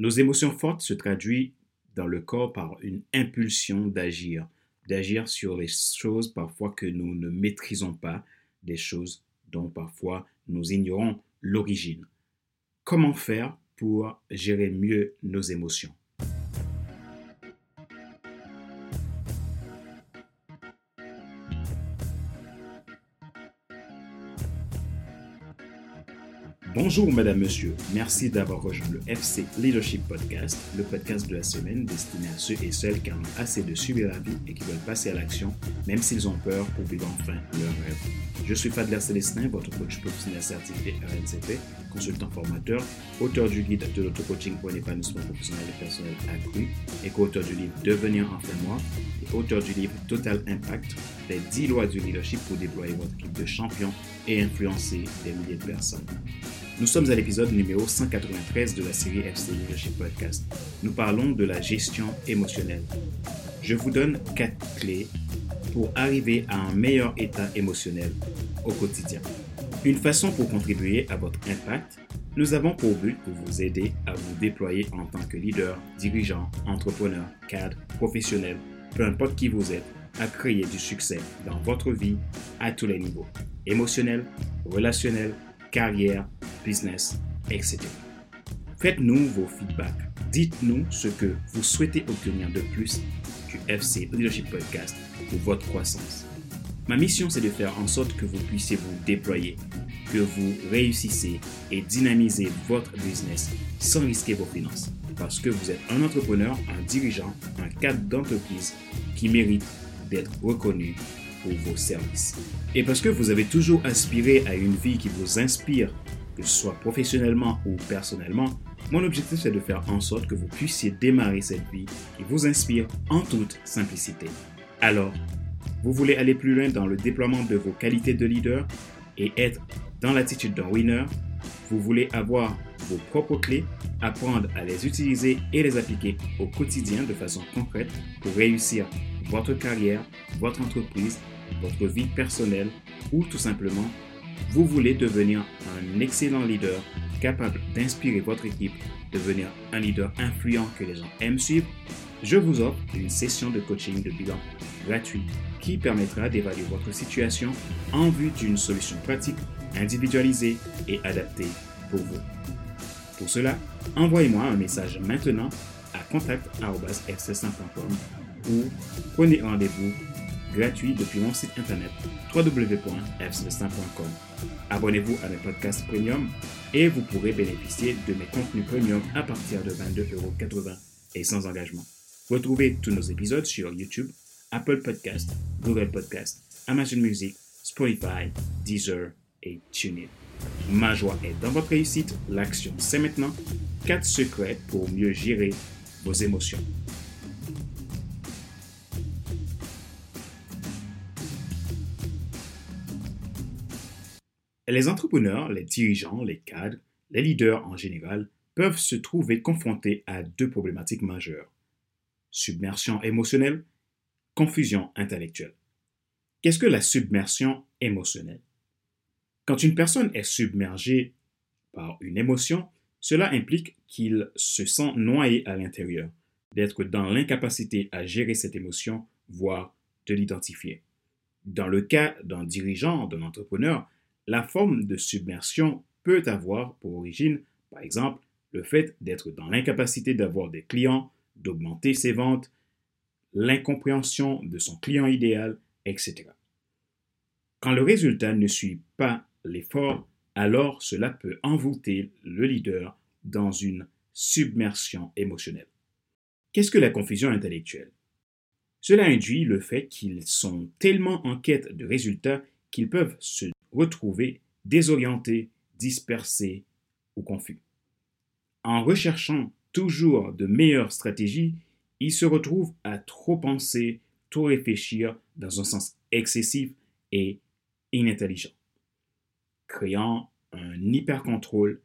Nos émotions fortes se traduisent dans le corps par une impulsion d'agir, d'agir sur les choses parfois que nous ne maîtrisons pas, des choses dont parfois nous ignorons l'origine. Comment faire pour gérer mieux nos émotions? Bonjour Madame, Monsieur. Merci d'avoir rejoint le FC Leadership Podcast, le podcast de la semaine destiné à ceux et celles qui en ont assez de suivre la vie et qui veulent passer à l'action, même s'ils ont peur pour vivre enfin leur rêve. Je suis Fadler Célestin, votre coach professionnel certifié RNCP, consultant formateur, auteur du guide de l'auto-coaching pour un épanouissement professionnel et personnel accru et co-auteur du livre Devenir enfin moi et auteur du livre Total Impact, les 10 lois du leadership pour déployer votre équipe de champions et influencer des milliers de personnes. Nous sommes à l'épisode numéro 193 de la série FC Leadership Podcast. Nous parlons de la gestion émotionnelle. Je vous donne quatre clés pour arriver à un meilleur état émotionnel au quotidien. Une façon pour contribuer à votre impact, nous avons pour but de vous aider à vous déployer en tant que leader, dirigeant, entrepreneur, cadre, professionnel, peu importe qui vous êtes, à créer du succès dans votre vie à tous les niveaux, émotionnel, relationnel, carrière, business, etc. Faites-nous vos feedbacks. Dites-nous ce que vous souhaitez obtenir de plus du FC Leadership Podcast pour votre croissance. Ma mission, c'est de faire en sorte que vous puissiez vous déployer, que vous réussissez et dynamisez votre business sans risquer vos finances. Parce que vous êtes un entrepreneur, un dirigeant, un cadre d'entreprise qui mérite d'être reconnu pour vos services. Et parce que vous avez toujours aspiré à une vie qui vous inspire soit professionnellement ou personnellement, mon objectif c'est de faire en sorte que vous puissiez démarrer cette vie qui vous inspire en toute simplicité. Alors, vous voulez aller plus loin dans le déploiement de vos qualités de leader et être dans l'attitude d'un winner? Vous voulez avoir vos propres clés, apprendre à les utiliser et les appliquer au quotidien de façon concrète pour réussir votre carrière, votre entreprise, votre vie personnelle ou tout simplement vous voulez devenir un excellent leader capable d'inspirer votre équipe, devenir un leader influent que les gens aiment suivre, je vous offre une session de coaching de bilan gratuit qui permettra d'évaluer votre situation en vue d'une solution pratique, individualisée et adaptée pour vous. Pour cela, envoyez-moi un message maintenant à contact.fc5.com ou prenez rendez-vous gratuit depuis mon site internet www.fcelestin.com. Abonnez-vous à mes podcasts premium et vous pourrez bénéficier de mes contenus premium à partir de 22,80€ et sans engagement. Retrouvez tous nos épisodes sur YouTube, Apple Podcast, Google Podcast, Amazon Music, Spotify, Deezer et TuneIn. Ma joie est dans votre réussite. L'action, c'est maintenant. 4 secrets pour mieux gérer vos émotions. Les entrepreneurs, les dirigeants, les cadres, les leaders en général peuvent se trouver confrontés à deux problématiques majeures. Submersion émotionnelle, confusion intellectuelle. Qu'est-ce que la submersion émotionnelle? Quand une personne est submergée par une émotion, cela implique qu'il se sent noyé à l'intérieur, d'être dans l'incapacité à gérer cette émotion, voire de l'identifier. Dans le cas d'un dirigeant, d'un entrepreneur, la forme de submersion peut avoir pour origine, par exemple, le fait d'être dans l'incapacité d'avoir des clients, d'augmenter ses ventes, l'incompréhension de son client idéal, etc. Quand le résultat ne suit pas l'effort, alors cela peut envoûter le leader dans une submersion émotionnelle. Qu'est-ce que la confusion intellectuelle? Cela induit le fait qu'ils sont tellement en quête de résultats qu'ils peuvent se retrouver désorientés, dispersés ou confus. En recherchant toujours de meilleures stratégies, ils se retrouvent à trop penser, trop réfléchir dans un sens excessif et inintelligent, créant un hyper-contrôle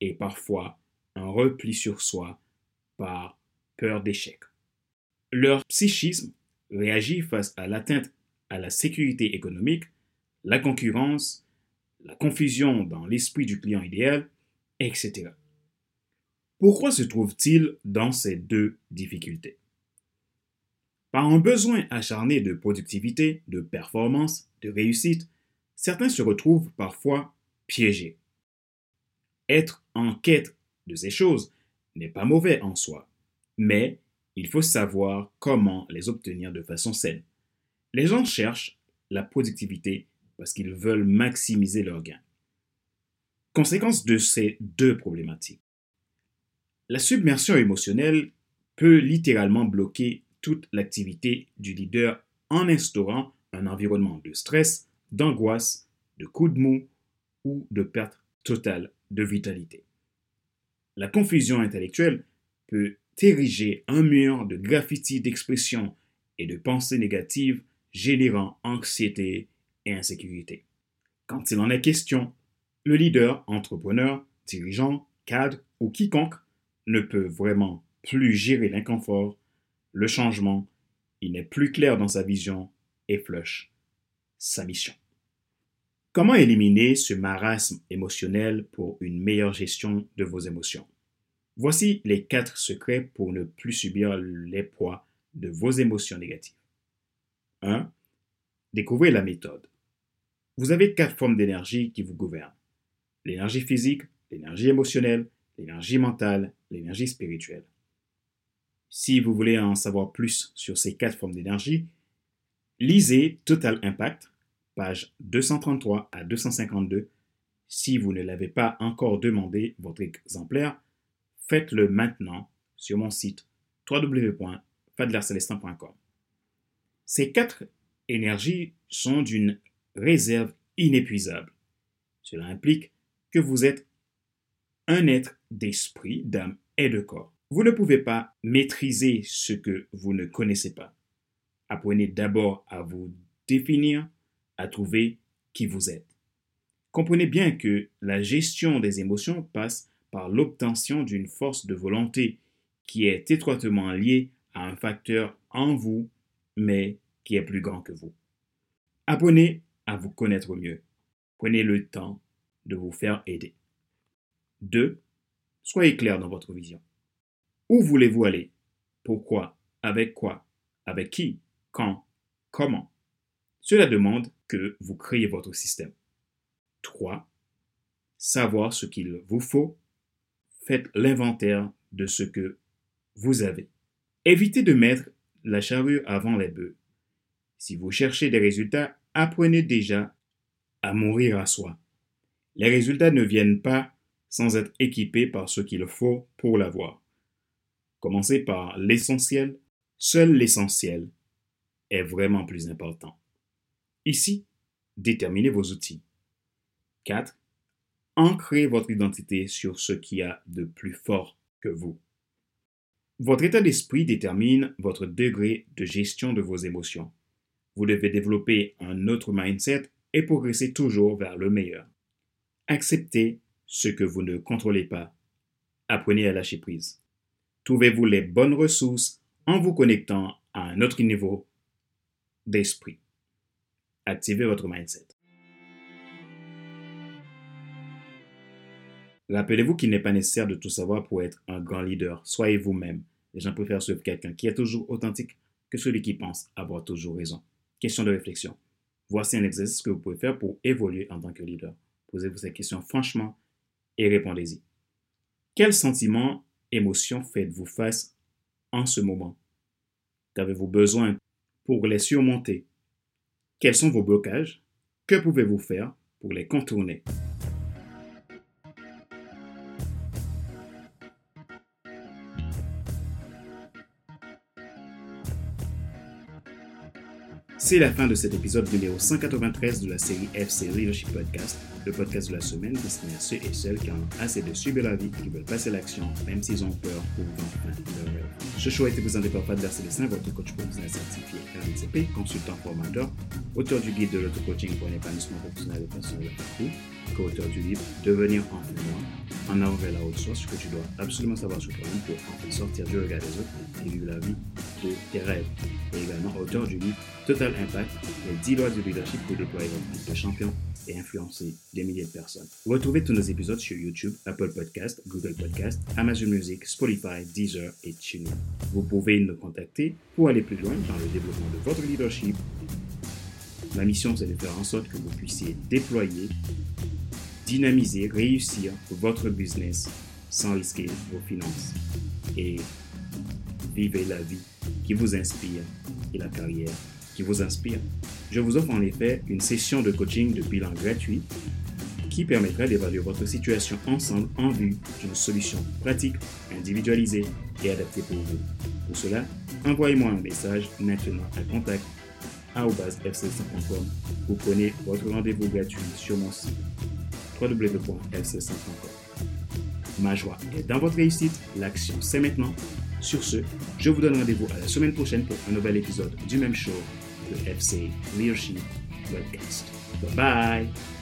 et parfois un repli sur soi par peur d'échec. Leur psychisme réagit face à l'atteinte à la sécurité économique la concurrence, la confusion dans l'esprit du client idéal, etc. Pourquoi se trouve-t-il dans ces deux difficultés? Par un besoin acharné de productivité, de performance, de réussite, certains se retrouvent parfois piégés. Être en quête de ces choses n'est pas mauvais en soi, mais il faut savoir comment les obtenir de façon saine. Les gens cherchent la productivité parce qu'ils veulent maximiser leurs gains. Conséquence de ces deux problématiques. La submersion émotionnelle peut littéralement bloquer toute l'activité du leader en instaurant un environnement de stress, d'angoisse, de coups de mou ou de perte totale de vitalité. La confusion intellectuelle peut ériger un mur de graffiti d'expression et de pensées négatives générant anxiété et insécurité. Quand il en est question, le leader, entrepreneur, dirigeant, cadre ou quiconque ne peut vraiment plus gérer l'inconfort, le changement, il n'est plus clair dans sa vision et flush sa mission. Comment éliminer ce marasme émotionnel pour une meilleure gestion de vos émotions? Voici les quatre secrets pour ne plus subir les poids de vos émotions négatives. 1. Découvrez la méthode. Vous avez quatre formes d'énergie qui vous gouvernent. L'énergie physique, l'énergie émotionnelle, l'énergie mentale, l'énergie spirituelle. Si vous voulez en savoir plus sur ces quatre formes d'énergie, lisez Total Impact, page 233 à 252. Si vous ne l'avez pas encore demandé, votre exemplaire, faites-le maintenant sur mon site www.fadlercelestin.com. Ces quatre énergies sont d'une réserve inépuisable. Cela implique que vous êtes un être d'esprit, d'âme et de corps. Vous ne pouvez pas maîtriser ce que vous ne connaissez pas. Apprenez d'abord à vous définir, à trouver qui vous êtes. Comprenez bien que la gestion des émotions passe par l'obtention d'une force de volonté qui est étroitement liée à un facteur en vous, mais qui est plus grand que vous. Apprenez à vous connaître mieux. Prenez le temps de vous faire aider. 2. Soyez clair dans votre vision. Où voulez-vous aller? Pourquoi? Avec quoi? Avec qui? Quand? Comment? Cela demande que vous créez votre système. 3. Savoir ce qu'il vous faut. Faites l'inventaire de ce que vous avez. Évitez de mettre la charrue avant les bœufs. Si vous cherchez des résultats, apprenez déjà à mourir à soi. Les résultats ne viennent pas sans être équipés par ce qu'il faut pour l'avoir. Commencez par l'essentiel. Seul l'essentiel est vraiment plus important. Ici, déterminez vos outils. 4. Ancrez votre identité sur ce qui a de plus fort que vous. Votre état d'esprit détermine votre degré de gestion de vos émotions. Vous devez développer un autre mindset et progresser toujours vers le meilleur. Acceptez ce que vous ne contrôlez pas. Apprenez à lâcher prise. Trouvez-vous les bonnes ressources en vous connectant à un autre niveau d'esprit. Activez votre mindset. Rappelez-vous qu'il n'est pas nécessaire de tout savoir pour être un grand leader. Soyez vous-même. Les gens préfèrent suivre quelqu'un qui est toujours authentique que celui qui pense avoir toujours raison. Question de réflexion. Voici un exercice que vous pouvez faire pour évoluer en tant que leader. Posez-vous ces questions franchement et répondez-y. Quels sentiments, émotions faites-vous face en ce moment? Qu'avez-vous besoin pour les surmonter? Quels sont vos blocages? Que pouvez-vous faire pour les contourner? C'est la fin de cet épisode numéro 193 de la série FC Leadership Podcast, le podcast de la semaine destiné à ceux et celles qui ont assez de subir la vie et qui veulent passer l'action, même s'ils ont peur pour enfin leur rêve. Ce show a été présenté par Fadler Célestin, votre coach professionnel certifié RDCP, consultant formateur, auteur du guide de l'auto-coaching pour un épanouissement professionnel et personnel partout, co-auteur du livre Devenir enfin moi, en avant vers la haute source, ce que tu dois absolument savoir sur toi-même pour enfin sortir du regard des autres et vivre la vie de tes rêves. Et également auteur du livre Total Impact, les 10 lois du leadership pour déployer votre de champion et influencer des milliers de personnes. Retrouvez tous nos épisodes sur YouTube, Apple Podcast, Google Podcast, Amazon Music, Spotify, Deezer et TuneIn. Vous pouvez nous contacter pour aller plus loin dans le développement de votre leadership. Ma mission, c'est de faire en sorte que vous puissiez déployer, dynamiser, réussir votre business sans risquer vos finances. Et vivez la vie qui vous inspire et la carrière qui vous inspire. Je vous offre en effet une session de coaching de bilan gratuit qui permettra d'évaluer votre situation ensemble en vue d'une solution pratique, individualisée et adaptée pour vous. Pour cela, envoyez-moi un message maintenant à contact Vous prenez votre rendez-vous gratuit sur mon site www.fc5.com. Ma joie est dans votre réussite, l'action c'est maintenant. Sur ce, je vous donne rendez-vous à la semaine prochaine pour un nouvel épisode du même show, le FC Leadership Podcast. Bye bye!